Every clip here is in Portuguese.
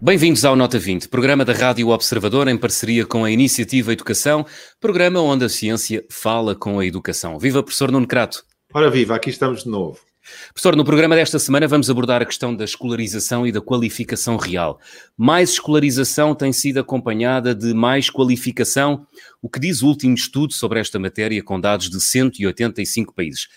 Bem-vindos ao Nota 20, programa da Rádio Observador em parceria com a Iniciativa Educação, programa onde a ciência fala com a educação. Viva, professor Nuno Crato. Ora viva, aqui estamos de novo. Professor, no programa desta semana vamos abordar a questão da escolarização e da qualificação real. Mais escolarização tem sido acompanhada de mais qualificação, o que diz o último estudo sobre esta matéria com dados de 185 países.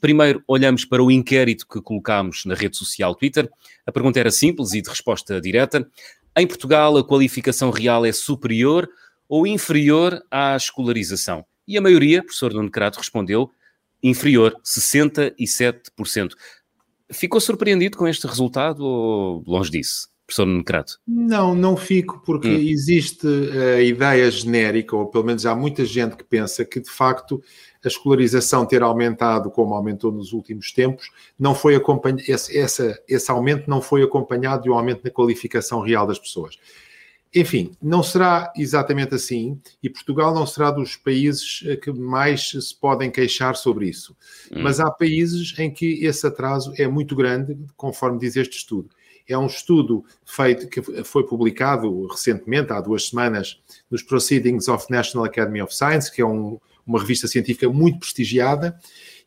Primeiro, olhamos para o inquérito que colocámos na rede social Twitter. A pergunta era simples e de resposta direta. Em Portugal, a qualificação real é superior ou inferior à escolarização? E a maioria, professor Nuno Crato, respondeu inferior, 67%. Ficou surpreendido com este resultado ou longe disso? professor Nuno Crato? Não, não fico, porque hum. existe a ideia genérica, ou pelo menos há muita gente que pensa que, de facto, a escolarização ter aumentado como aumentou nos últimos tempos, não foi acompanhado, esse, essa, esse aumento não foi acompanhado de um aumento na qualificação real das pessoas. Enfim, não será exatamente assim e Portugal não será dos países eh, que mais se podem queixar sobre isso. Hum. Mas há países em que esse atraso é muito grande, conforme diz este estudo. É um estudo feito que foi publicado recentemente, há duas semanas, nos Proceedings of National Academy of Science, que é um, uma revista científica muito prestigiada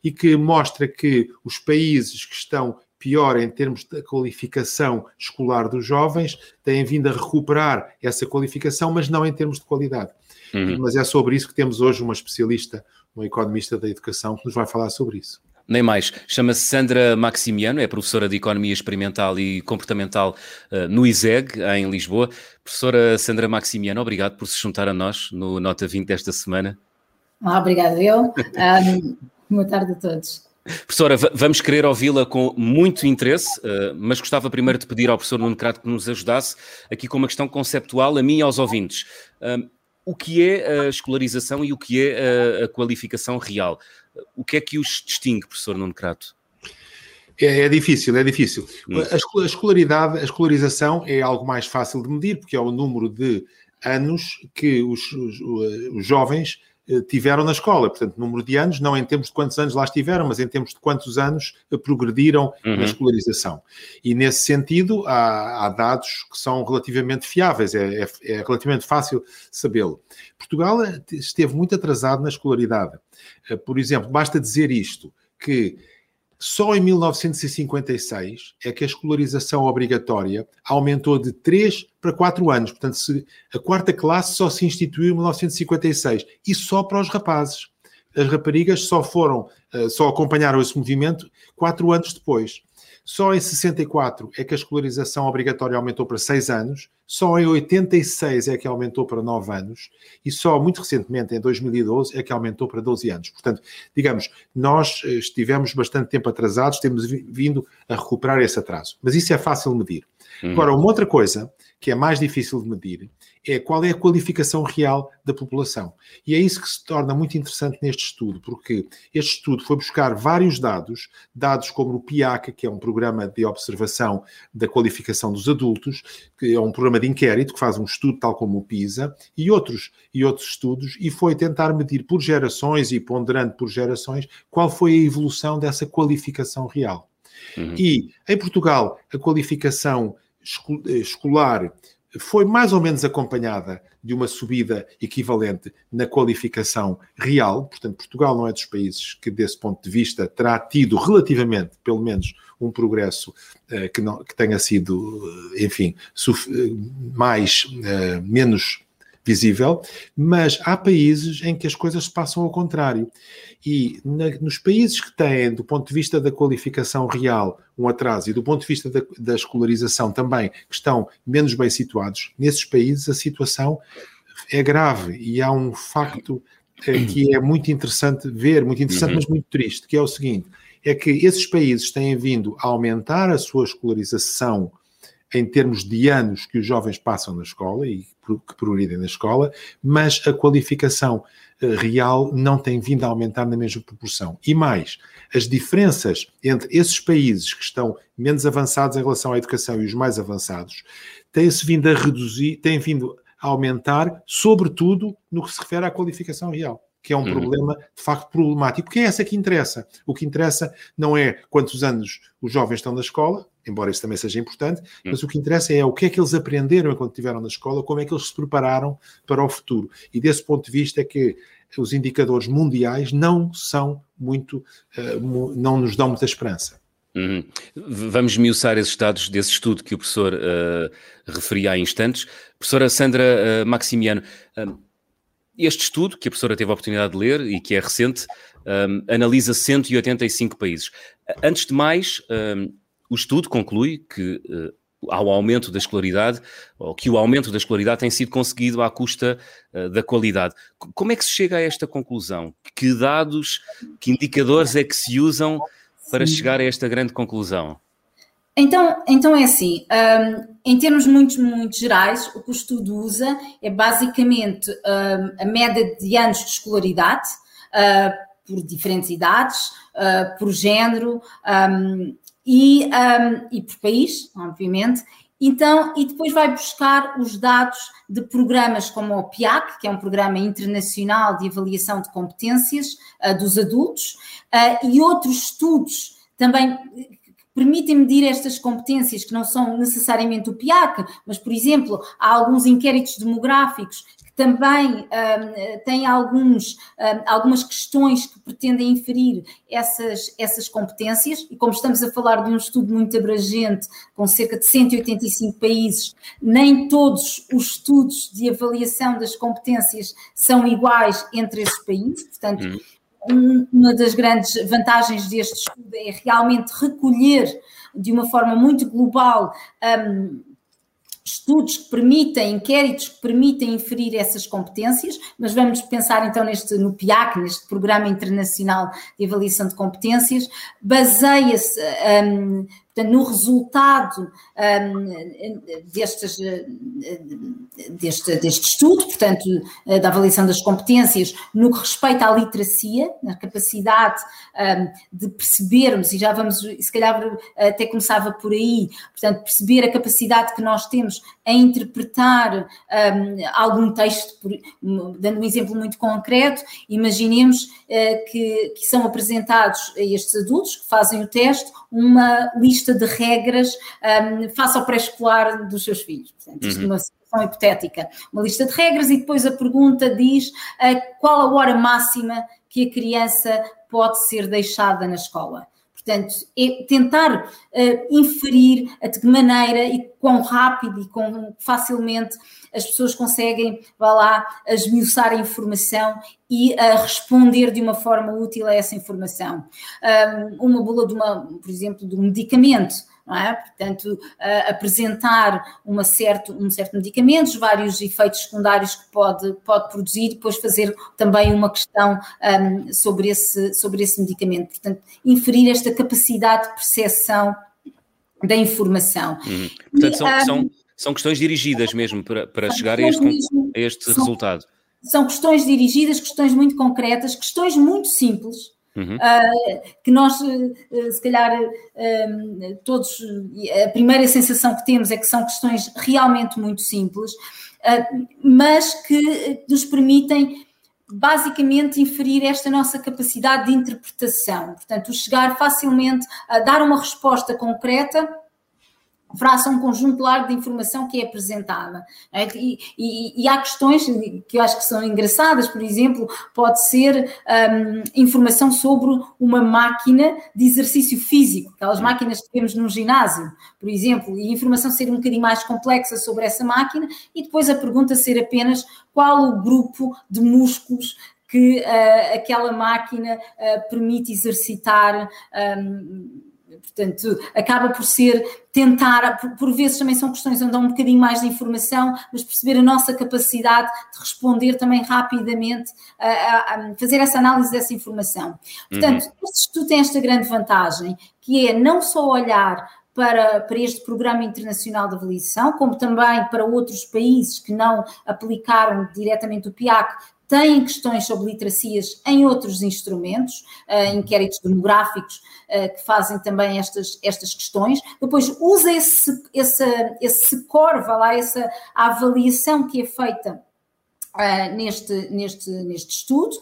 e que mostra que os países que estão pior em termos da qualificação escolar dos jovens têm vindo a recuperar essa qualificação, mas não em termos de qualidade. Uhum. Mas é sobre isso que temos hoje uma especialista, uma economista da educação, que nos vai falar sobre isso. Nem mais. Chama-se Sandra Maximiano, é professora de Economia Experimental e Comportamental uh, no ISEG, em Lisboa. Professora Sandra Maximiano, obrigado por se juntar a nós no Nota 20 desta semana. Ah, obrigada eu. Um, boa tarde a todos. Professora, vamos querer ouvi-la com muito interesse, uh, mas gostava primeiro de pedir ao professor Nuno Crato que nos ajudasse aqui com uma questão conceptual a mim e aos ouvintes. O que é a escolarização e o que é a, a qualificação real? O que é que os distingue, professor Nuno Crato? É, é, difícil, é difícil. Hum. A escolaridade, a escolarização é algo mais fácil de medir, porque é o número de anos que os, os, os jovens eh, tiveram na escola, portanto, número de anos, não em termos de quantos anos lá estiveram, mas em termos de quantos anos eh, progrediram uhum. na escolarização. E nesse sentido, há, há, dados que são relativamente fiáveis, é, é, é relativamente fácil sabê-lo. Portugal eh, esteve muito atrasado na escolaridade. Por exemplo, basta dizer isto, que só em 1956 é que a escolarização obrigatória aumentou de 3 para 4 anos. Portanto, a quarta classe só se instituiu em 1956 e só para os rapazes. As raparigas só foram, eh, só acompanharam esse movimento 4 anos depois. Só em 64 é que a escolarização obrigatória aumentou para 6 anos, só em 86 é que aumentou para 9 anos e só muito recentemente, em 2012, é que aumentou para 12 anos. Portanto, digamos, nós eh, estivemos bastante tempo atrasados, temos vindo a recuperar esse atraso. Mas isso é fácil medir. Uhum. Agora, uma outra coisa que é mais difícil de medir é qual é a qualificação real da população. E é isso que se torna muito interessante neste estudo, porque este estudo foi buscar vários dados, dados como o PIAC, que é um programa de observação da qualificação dos adultos, que é um programa de inquérito que faz um estudo tal como o PISA, e outros, e outros estudos, e foi tentar medir por gerações e ponderando por gerações qual foi a evolução dessa qualificação real. Uhum. E em Portugal, a qualificação escolar foi mais ou menos acompanhada de uma subida equivalente na qualificação real. Portanto, Portugal não é dos países que, desse ponto de vista, terá tido relativamente, pelo menos, um progresso uh, que, não, que tenha sido, uh, enfim, uh, mais, menos visível, mas há países em que as coisas se passam ao contrário. E na, nos países que têm, do ponto de vista da qualificação real, um atraso e do ponto de vista da, da escolarização também, que estão menos bem situados, nesses países a situação é grave e há um facto é, que é muito interessante ver, muito interessante, uhum. mas muito triste, que é o seguinte: é que esses países têm vindo a aumentar a sua escolarização em termos de anos que os jovens passam na escola e que progridem na escola, mas a qualificação eh, real não tem vindo a aumentar na mesma proporção. E mais, as diferenças entre esses países que estão menos avançados em relação à educação e os mais avançados têm-se vindo a reduzir, têm vindo a aumentar, sobretudo no que se refere à qualificação real que é um uhum. problema de facto problemático, porque é essa que interessa. O que interessa não é quantos anos os jovens estão na escola, embora isso também seja importante, uhum. mas o que interessa é o que é que eles aprenderam enquanto estiveram na escola, como é que eles se prepararam para o futuro. E desse ponto de vista é que os indicadores mundiais não são muito, uh, não nos dão muita esperança. Uhum. Vamos miuçar esses dados desse estudo que o professor uh, referia há instantes. Professora Sandra uh, Maximiano, este estudo, que a professora teve a oportunidade de ler e que é recente, um, analisa 185 países. Antes de mais, um, o estudo conclui que há um aumento da escolaridade, ou que o aumento da escolaridade tem sido conseguido à custa uh, da qualidade. Como é que se chega a esta conclusão? Que dados, que indicadores é que se usam para Sim. chegar a esta grande conclusão? Então, então é assim, um, em termos muito, muito gerais, o que o estudo usa é basicamente um, a média de anos de escolaridade uh, por diferentes idades, uh, por género um, e, e por país, obviamente. Então, e depois vai buscar os dados de programas como o PIAC, que é um programa internacional de avaliação de competências uh, dos adultos, e outros estudos também permitem medir estas competências que não são necessariamente o PIAC, mas, por exemplo, há alguns inquéritos demográficos também um, têm alguns, um, algumas questões que pretendem inferir essas, essas competências, e como estamos a falar de um estudo muito abrangente, com cerca de 185 países, nem todos os estudos de avaliação das competências são iguais entre esses países, portanto, hum. uma das grandes vantagens deste estudo é realmente recolher de uma forma muito global um, estudos que permitem, inquéritos que permitem inferir essas competências, mas vamos pensar então neste, no PIAC, neste Programa Internacional de Avaliação de Competências, baseia-se um, Portanto, no resultado um, destes, deste, deste estudo, portanto, da avaliação das competências, no que respeita à literacia, na capacidade um, de percebermos, e já vamos, se calhar até começava por aí, portanto, perceber a capacidade que nós temos em interpretar um, algum texto, por, dando um exemplo muito concreto, imaginemos uh, que, que são apresentados a estes adultos que fazem o teste uma lista de regras um, face ao pré-escolar dos seus filhos. Portanto, isto uhum. uma situação hipotética. Uma lista de regras e depois a pergunta diz uh, qual a hora máxima que a criança pode ser deixada na escola. Portanto, é tentar uh, inferir de que maneira e quão rápido e quão facilmente as pessoas conseguem, vá lá, esmiuçar a informação e responder de uma forma útil a essa informação. Um, uma bula de uma, por exemplo, de um medicamento é? Portanto, uh, apresentar uma certo, um certo medicamento, vários efeitos secundários que pode, pode produzir, e depois fazer também uma questão um, sobre, esse, sobre esse medicamento. Portanto, inferir esta capacidade de percepção da informação. Uhum. Portanto, e, são, um, são, são, questões dirigidas mesmo para, para chegar a este, a este são, resultado. São questões dirigidas, questões muito concretas, questões muito simples Uhum. Uh, que nós, uh, se calhar, uh, todos, a primeira sensação que temos é que são questões realmente muito simples, mas que nos permitem basicamente inferir esta nossa capacidade de interpretação, portanto, chegar facilmente a dar uma resposta concreta face a um conjunto largo de informação que é apresentada. É? E, e, e, há questões que eu acho que são engraçadas, por exemplo, pode ser um, informação sobre uma máquina de exercício físico, aquelas máquinas que temos num ginásio, por exemplo, e a informação ser um bocadinho mais complexa sobre essa máquina, e depois a pergunta ser apenas qual o grupo de músculos que uh, aquela máquina uh, permite exercitar. Um, portanto, acaba por ser tentar, por, por, vezes também são questões onde dá um bocadinho mais de informação, mas perceber a nossa capacidade de responder também rapidamente, a, a, a fazer essa análise dessa informação. Portanto, uhum. este estudo tem esta grande vantagem, que é não só olhar para, para este Programa Internacional de Avaliação, como também para outros países que não aplicaram diretamente o PIAC, têm questões sobre literacias em outros instrumentos, uh, inquéritos demográficos uh, que fazem também estas, estas questões. Depois usa esse, esse, esse core, vá lá, essa avaliação que é feita uh, neste, neste, neste estudo,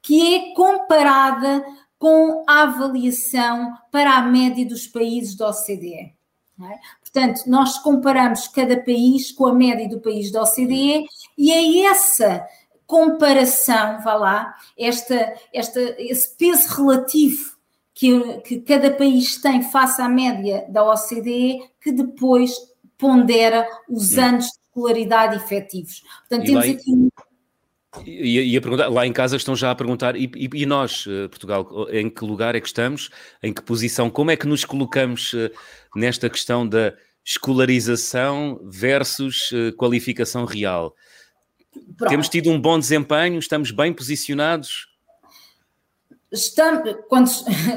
que é comparada com a avaliação para a média dos países da OCDE. É? Portanto, nós comparamos cada país com a média do país da OCDE e é essa comparação, vá lá, esta, esta, esse peso relativo que, que cada país tem face à média da OCDE que depois pondera os hum. anos de escolaridade efetivos. Portanto, temos aqui e, a perguntar, lá em casa estão já a perguntar, e, e, e, nós, eh, Portugal, em que lugar é que estamos? Em que posição? Como é que nos colocamos eh, nesta questão da escolarização versus eh, qualificação real? Pronto. Temos tido um bom desempenho, estamos bem posicionados? Estamos, quando,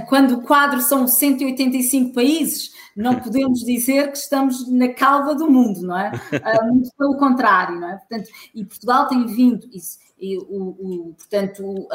quando o quadro são 185 países, não podemos dizer que estamos na calva do mundo, não é? Uh, muito pelo contrário, não é? Portanto, e Portugal tem vindo, isso, e o, o, portanto,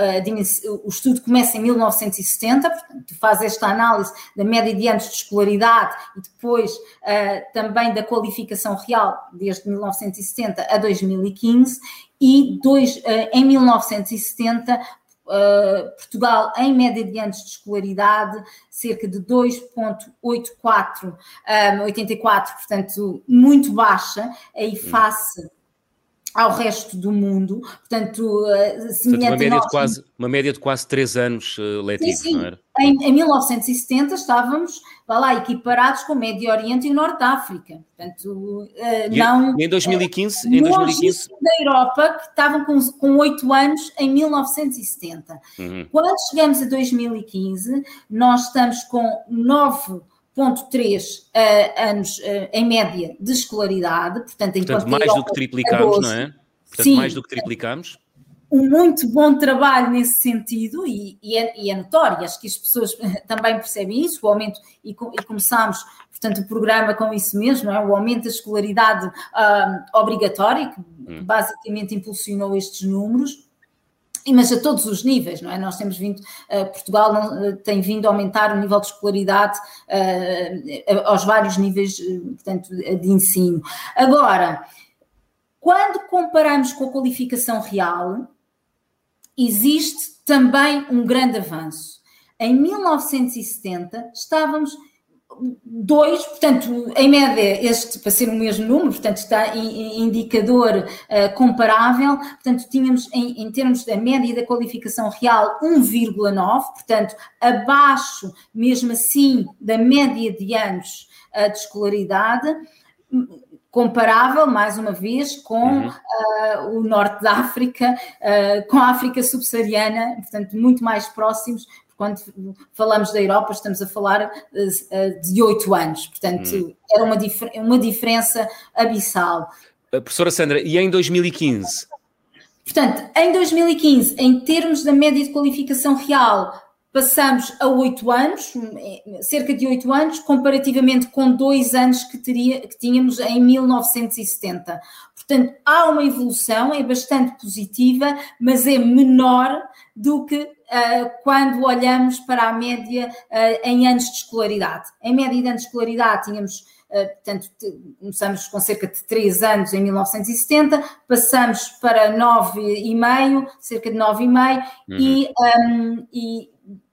o estudo começa em 1970, portanto, faz esta análise da média de anos de escolaridade e depois uh, também da qualificação real desde 1970 a 2015 e dois, uh, em 1970 Uh, Portugal, em média de anos de escolaridade, cerca de 2,84, um, 84, portanto, muito baixa, aí hum. face ao resto do mundo, portanto, semelhante uma média, nós, de quase, uma média de quase 3 anos uh, letivos, sim, sim. não era? Em, em 1970 estávamos, vá lá, equiparados com o Médio Oriente e o Norte da África, portanto, uh, não... em 2015? Uh, em 2015? da Europa, que estavam com, 8 anos em 1970. Uhum. Quando chegamos a 2015, nós estamos com 9 0,3 uh, anos uh, em média de escolaridade, portanto, portanto mais do que triplicamos, não é? Portanto, Sim, mais do que triplicamos. Um muito bom trabalho nesse sentido e, e, é, e é notório, acho que as pessoas também percebem isso, o aumento, e, e começámos, portanto, o programa com isso mesmo, é? o aumento da escolaridade uh, obrigatória, que hum. basicamente impulsionou estes números, mas a todos os níveis, não é? Nós temos vindo, uh, Portugal não, uh, tem vindo a aumentar o nível de escolaridade uh, aos vários níveis, portanto, de ensino. Agora, quando comparamos com a qualificação real, existe também um grande avanço. Em 1970 estávamos dois, portanto, em média, este para ser o mesmo número, portanto, está em indicador uh, comparável, portanto, tínhamos em, em, termos da média da qualificação real 1,9, portanto, abaixo, mesmo assim, da média de anos uh, de escolaridade, comparável, mais uma vez, com uhum. uh, o norte da África, com a África subsaariana, portanto, muito mais próximos, quando falamos da Europa, estamos a falar eh, de oito anos, portanto, hum. era uma, dif uma diferença abissal. A professora Sandra, e em 2015? Portanto, em 2015, em termos da média de qualificação real, passamos a oito anos, cerca de oito anos, comparativamente com dois anos que, teria, que tínhamos em 1970. Portanto, há uma evolução, é bastante positiva, mas é menor do que quando olhamos para a média uh, em anos de escolaridade. Em média de anos de escolaridade tínhamos, uh, portanto, começamos com cerca de 3 anos em 1970, passamos para 9,5, cerca de 9,5, uhum. e, um, e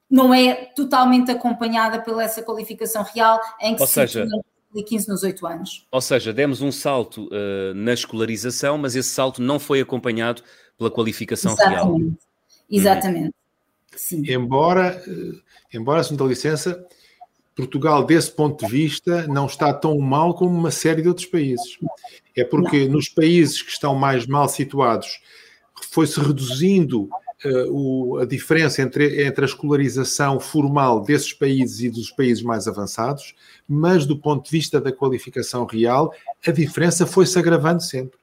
não é totalmente acompanhada pela essa qualificação real em que Ou se seja, 2015 nos 8 anos. Ou seja, demos um salto uh, na escolarização, mas esse salto não foi acompanhado pela qualificação Exatamente. real. Exatamente. Uhum. Sim. Embora, eh, embora, se me dá licença, Portugal, desse ponto de vista, não está tão mal como uma série de outros países. É porque não. nos países que estão mais mal situados foi-se reduzindo uh, o, a diferença entre, entre a escolarização formal desses países e dos países mais avançados, mas do ponto de vista da qualificação real, a diferença foi-se agravando sempre.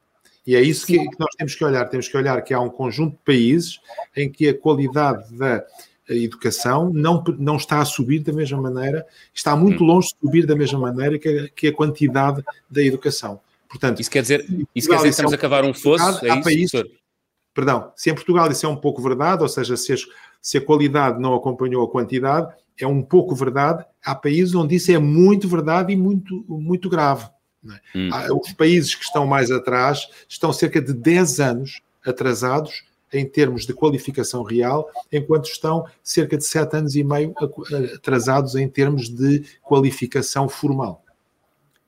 E é isso que, que, nós temos que olhar. Temos que olhar que há um conjunto de países em que a qualidade da a educação não, não está a subir da mesma maneira, está muito hum. longe de subir da mesma maneira que a, que a quantidade da educação. Portanto, isso quer dizer, isso quer dizer que estamos é um a cavar um fosso? É isso, países, Perdão, se em Portugal isso é um pouco verdade, ou seja, se, as, se a qualidade não acompanhou a quantidade, é um pouco verdade. Há países onde isso é muito verdade e muito, muito grave. É? Hum. Os países que estão mais atrás estão cerca de 10 anos atrasados em termos de qualificação real, enquanto estão cerca de 7 anos e meio atrasados em termos de qualificação formal.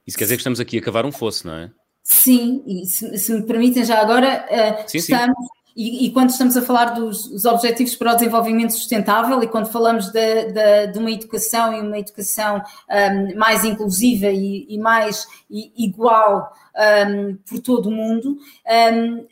Isso quer dizer que estamos aqui a cavar um fosso, não é? Sim, e se, se me permitem já agora, uh, sim, estamos, sim. E, e, quando estamos a falar dos Objetivos para o Desenvolvimento Sustentável e quando falamos de, de, de uma educação e uma educação um, mais inclusiva e, e mais igual um, por todo o mundo, um,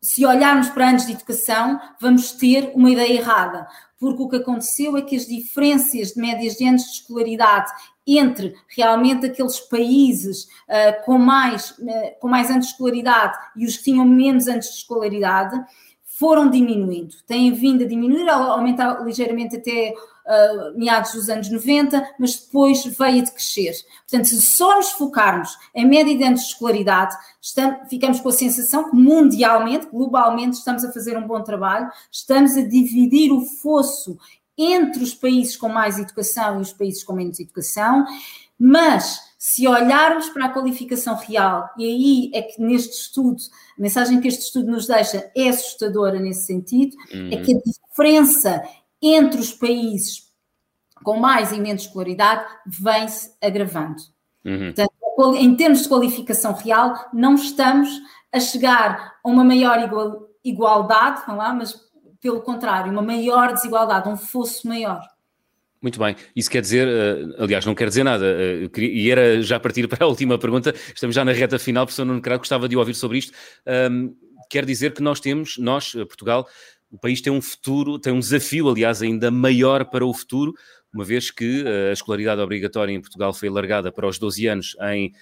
se olharmos para anos de educação, vamos ter uma ideia errada, porque o que aconteceu é que as diferenças de médias de anos de escolaridade entre realmente aqueles países uh, com, mais, uh, com mais anos de escolaridade e os que tinham menos anos de escolaridade foram diminuindo, têm vindo a diminuir, a aumentar ligeiramente até uh, meados dos anos 90, mas depois veio a decrescer. Portanto, se só nos focarmos em média de anos de escolaridade, estamos, ficamos com a sensação que mundialmente, globalmente, estamos a fazer um bom trabalho, estamos a dividir o fosso entre os países com mais educação e os países com menos educação, mas se olharmos para a qualificação real, e aí é que neste estudo, a mensagem que este estudo nos deixa é assustadora nesse sentido, é uhum. é que a diferença entre os países com mais e menos escolaridade vem-se agravando. Uhum. Portanto, em termos de qualificação real, não estamos a chegar a uma maior igual, igualdade, vamos lá, mas pelo contrário, uma maior desigualdade, um fosso maior. Muito bem, isso quer dizer, uh, aliás, não quer dizer nada, queria, e era já partir para a última pergunta, estamos já na reta final, professor Nuno Crado, gostava de ouvir sobre isto. Um, quer dizer que nós temos, nós, eh, Portugal, o país tem um futuro, tem um desafio, aliás, ainda maior para o futuro, uma vez que a escolaridade obrigatória em Portugal foi alargada para os 12 anos em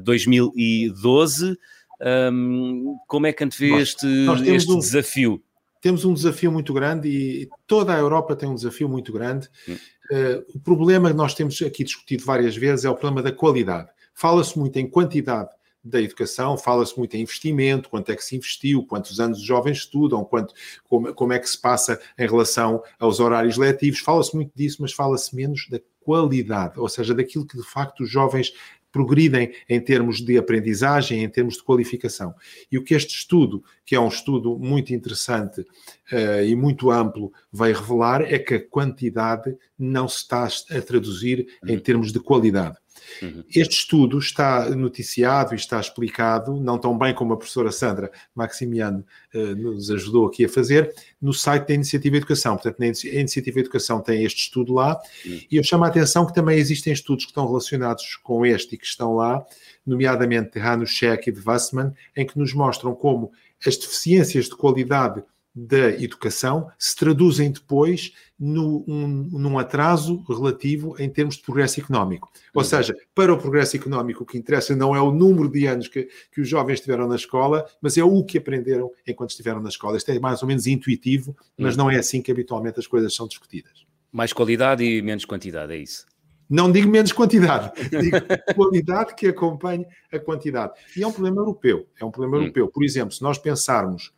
2012. Um, como é que antevê este, este um... desafio? Temos um desafio muito grande e toda a Europa tem um desafio muito grande. Uh, o problema que nós temos aqui discutido várias vezes é o problema da qualidade. Fala-se muito em quantidade da educação, fala-se muito em investimento, quanto é que se investiu, quantos anos os jovens estudam, quanto, como, como é que se passa em relação aos horários letivos, fala-se muito disso, mas fala-se menos da qualidade, ou seja, daquilo que de facto os jovens progridem em termos de aprendizagem, em termos de qualificação. E o que este estudo, que é um estudo muito interessante uh, e muito amplo, vai revelar é que a quantidade não se está a traduzir em uhum. termos de qualidade. Uhum. Este estudo está noticiado e está explicado, não tão bem como a professora Sandra Maximiano uh, nos ajudou aqui a fazer, no site da Iniciativa Educação. Portanto, a Iniciativa Educação tem este estudo lá uhum. e eu chamo a atenção que também existem estudos que estão relacionados com este e que estão lá, nomeadamente de Hanushek e de Wassman, em que nos mostram como as deficiências de qualidade da educação se traduzem depois no, um, num atraso relativo em termos de progresso económico. Ou uhum. seja, para o progresso económico, o que interessa não é o número de anos que, que os jovens estiveram na escola, mas é o que aprenderam enquanto estiveram na escola. Isto é mais ou menos intuitivo, mas uhum. não é assim que habitualmente as coisas são discutidas. Mais qualidade e menos quantidade, é isso? Não digo menos quantidade, digo qualidade que acompanhe a quantidade. E é um problema europeu. É um problema hum. europeu. Por exemplo, se nós pensarmos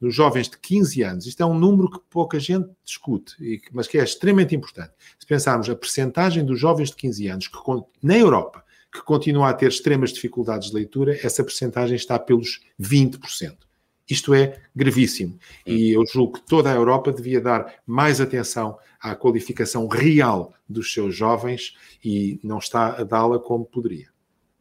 nos jovens de 15 anos, isto é um número que pouca gente discute, mas que é extremamente importante. Se pensarmos a percentagem dos jovens de 15 anos que, na Europa que continua a ter extremas dificuldades de leitura, essa percentagem está pelos 20%. Isto é gravíssimo. E eu julgo que toda a Europa devia dar mais atenção à qualificação real dos seus jovens e não está a dá-la como poderia.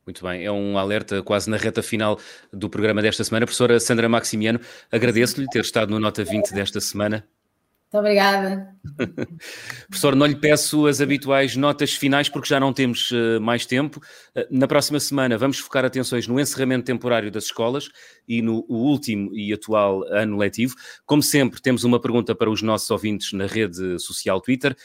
Muito bem, é um alerta quase na reta final do programa desta semana. Professora Sandra Maximiano, agradeço-lhe ter estado no Nota 20 desta semana. Muito obrigada. Professor, não lhe peço as habituais notas finais porque já não temos uh, mais tempo. Uh, na próxima semana vamos focar atenções no encerramento temporário das escolas e no último e atual ano letivo. Como sempre, temos uma pergunta para os nossos ouvintes na rede social Twitter.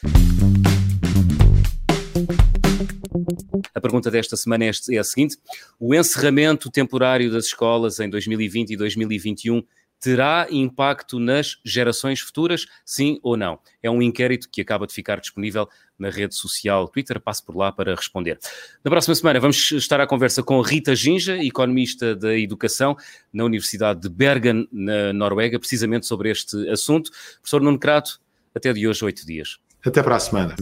A pergunta desta semana é, é a seguinte: o encerramento temporário das escolas em 2020 e 2021 terá impacto nas gerações futuras, sim ou não? É um inquérito que acaba de ficar disponível na rede social Twitter. Passe por lá para responder. Na próxima semana vamos estar à conversa com Rita Ginja, economista da educação na Universidade de Bergen, na Noruega, precisamente sobre este assunto. Professor Nuno Crato, até de hoje, oito dias. Até para a semana.